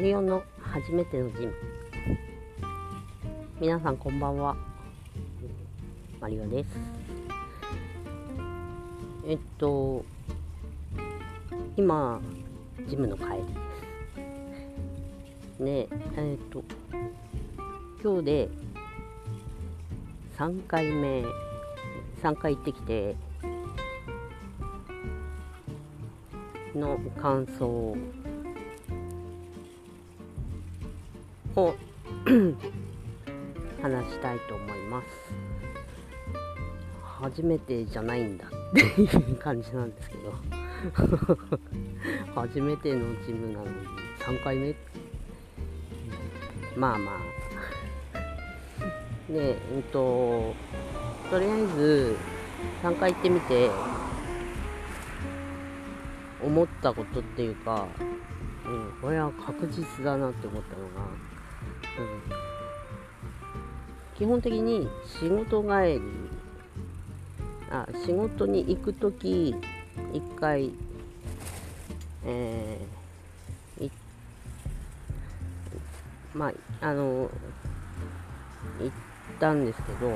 マリオの初めてのジム。皆さんこんばんは。マリオです。えっと今ジムの帰りです。ねえっと今日で3回目3回行ってきての感想を 話したいと思います。初めてじゃないんだっていう感じなんですけど。初めてのジムなのに3回目？まあまあ。でうんととりあえず3回行ってみて思ったことっていうか、うん、これは確実だなって思ったのが、基本的に仕事帰りあ仕事に行く時一回えー、まああの行ったんですけど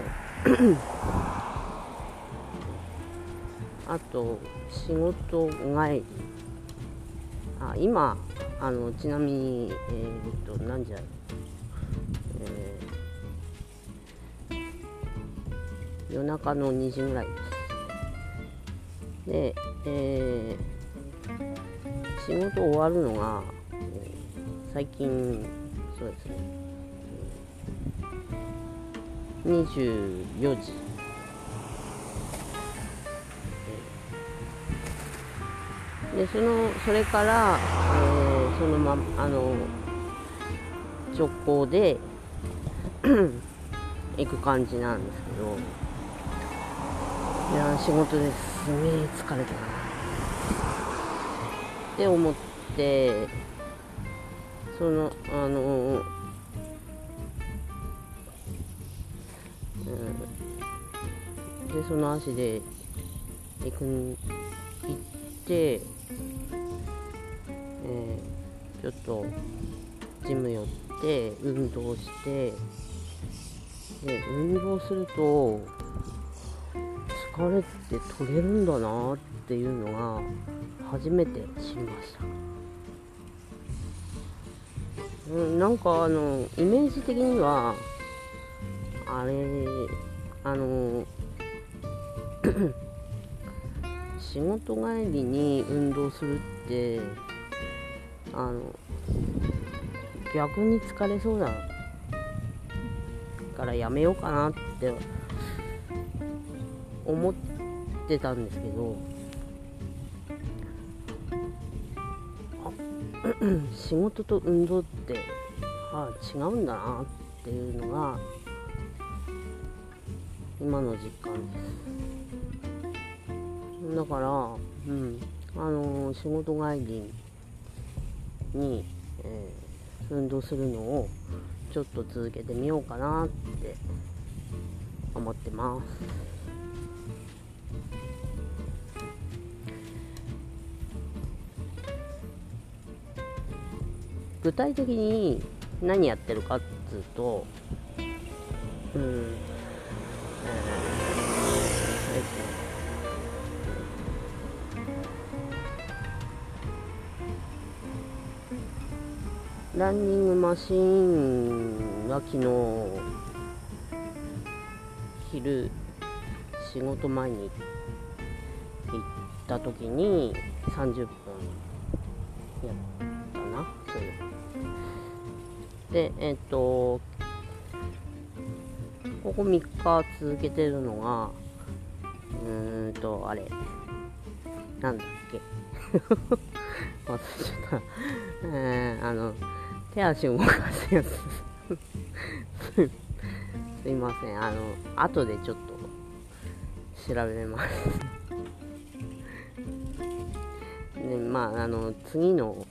あと仕事帰り。あ今あのちなみにえー、っと何時だえ夜中の2時ぐらい。ですで、えー、仕事終わるのが、最近そうですね、えー、24時。でそのそれから、えー、そのまあの直行で 行く感じなんですけど。いや仕事です。げえ疲れたな。って思ってそのあの、うん、でその足で行く行ってえー、ちょっとジム寄って運動してで運動すると疲れって取れるんだなっていうのが初めて知りました、うん、なんかあのイメージ的にはあれあの 仕事帰りに運動するってあの逆に疲れそうだからやめようかなって思ってたんですけど仕事と運動ってあ違うんだなっていうのが今の実感です。だからうんあのー、仕事帰りに、えー、運動するのをちょっと続けてみようかなって思ってます。具体的に何やってるかっつうとうん、えー、ランニングマシーンは昨日昼仕事前に行った時に30分でえっ、とここ3日続けてるのがうーんとあれ。なんだっけ。忘れちゃった。えー、あの手足動かすやつ。すいません。あの後でちょっと調べます。でまああの次の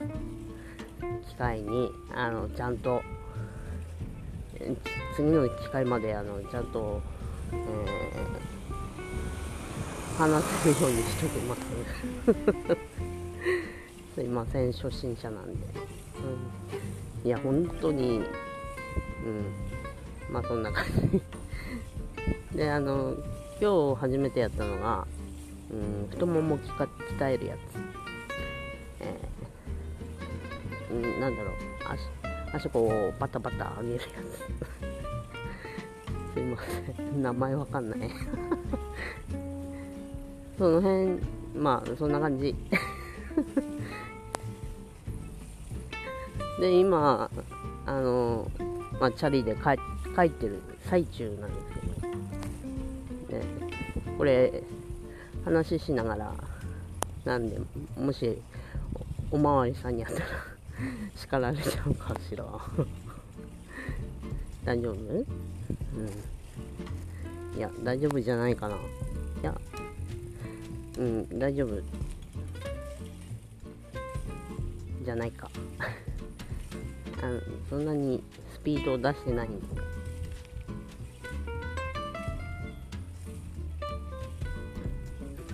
機会にあのちゃんと次の機会まであのちゃんと、えー、話せるようにしときます。すいません初心者なんで、うん。いや本当にうん。まあそんな感じ。であの今日初めてやったのが、うん、太もも鍛えるやつ、えー、なんだろう。足足こうバタバタ上げるやつ。すいません名前わかんない。その辺まあそんな感じ。で今あの、まあ、チャリで帰ってる最中なんですけど、ね、これ話しながらなんでもしおまわりさんにやったら叱られちゃうかしら。大丈夫？うん。いや大丈夫じゃないかな。いやうん大丈夫。じゃないか。あのそんなにスピードを出してないんで。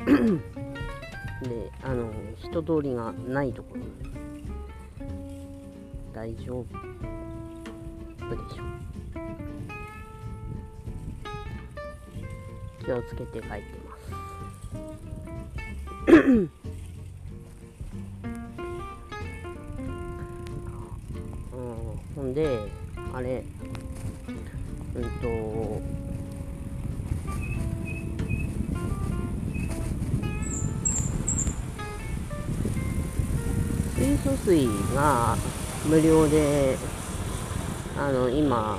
であの人通りがないところ。大丈夫でしょ気をつけて帰ってます。ほんであれうんと水素水が無料であの今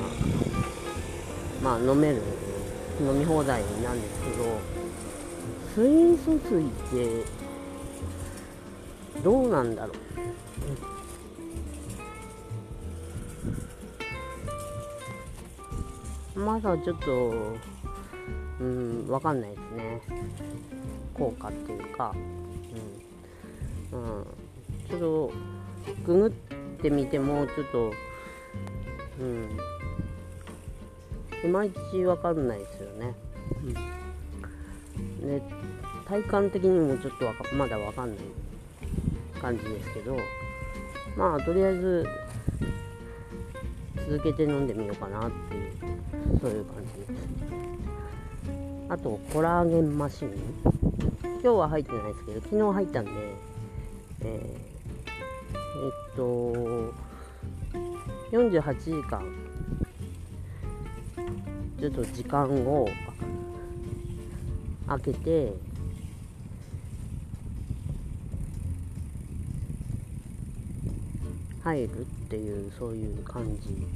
まあ飲める飲み放題なんですけど水素水ってどうなんだろうまだちょっと、うん、わかんないですね。効果っていうか、うん。うん、ちょっと、ググってみても、ちょっと、うん、いまいちわかんないですよね。うん。で、体感的にもちょっとわかまだわかんない感じですけど、まあ、とりあえず、続けて飲んでみようかなっていうそういう感じですあとコラーゲンマシン今日は入ってないですけど昨日入ったんでえー、えっと48時間ちょっと時間を空けて入るっていうそういう感じ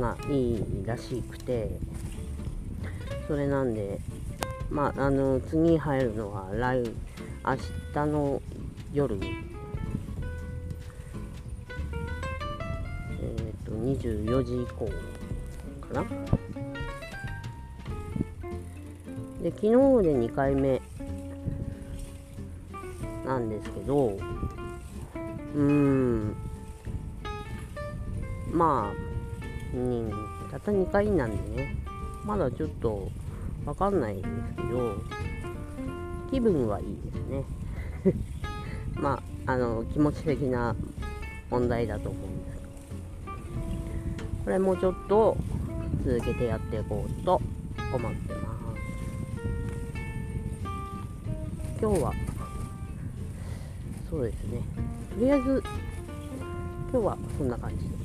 がいいらしくてそれなんでまああの次入るのは来明日の夜24時以降かな。で昨日で2回目なんですけどうーん。まあうん、たった2回なんでね、まだちょっとわかんないですけど、気分はいいですね。まあ、あの、気持ち的な問題だと思うんです、これもうちょっと続けてやっていこうと思ってます。今日は、そうですね、とりあえず、今日はそんな感じで。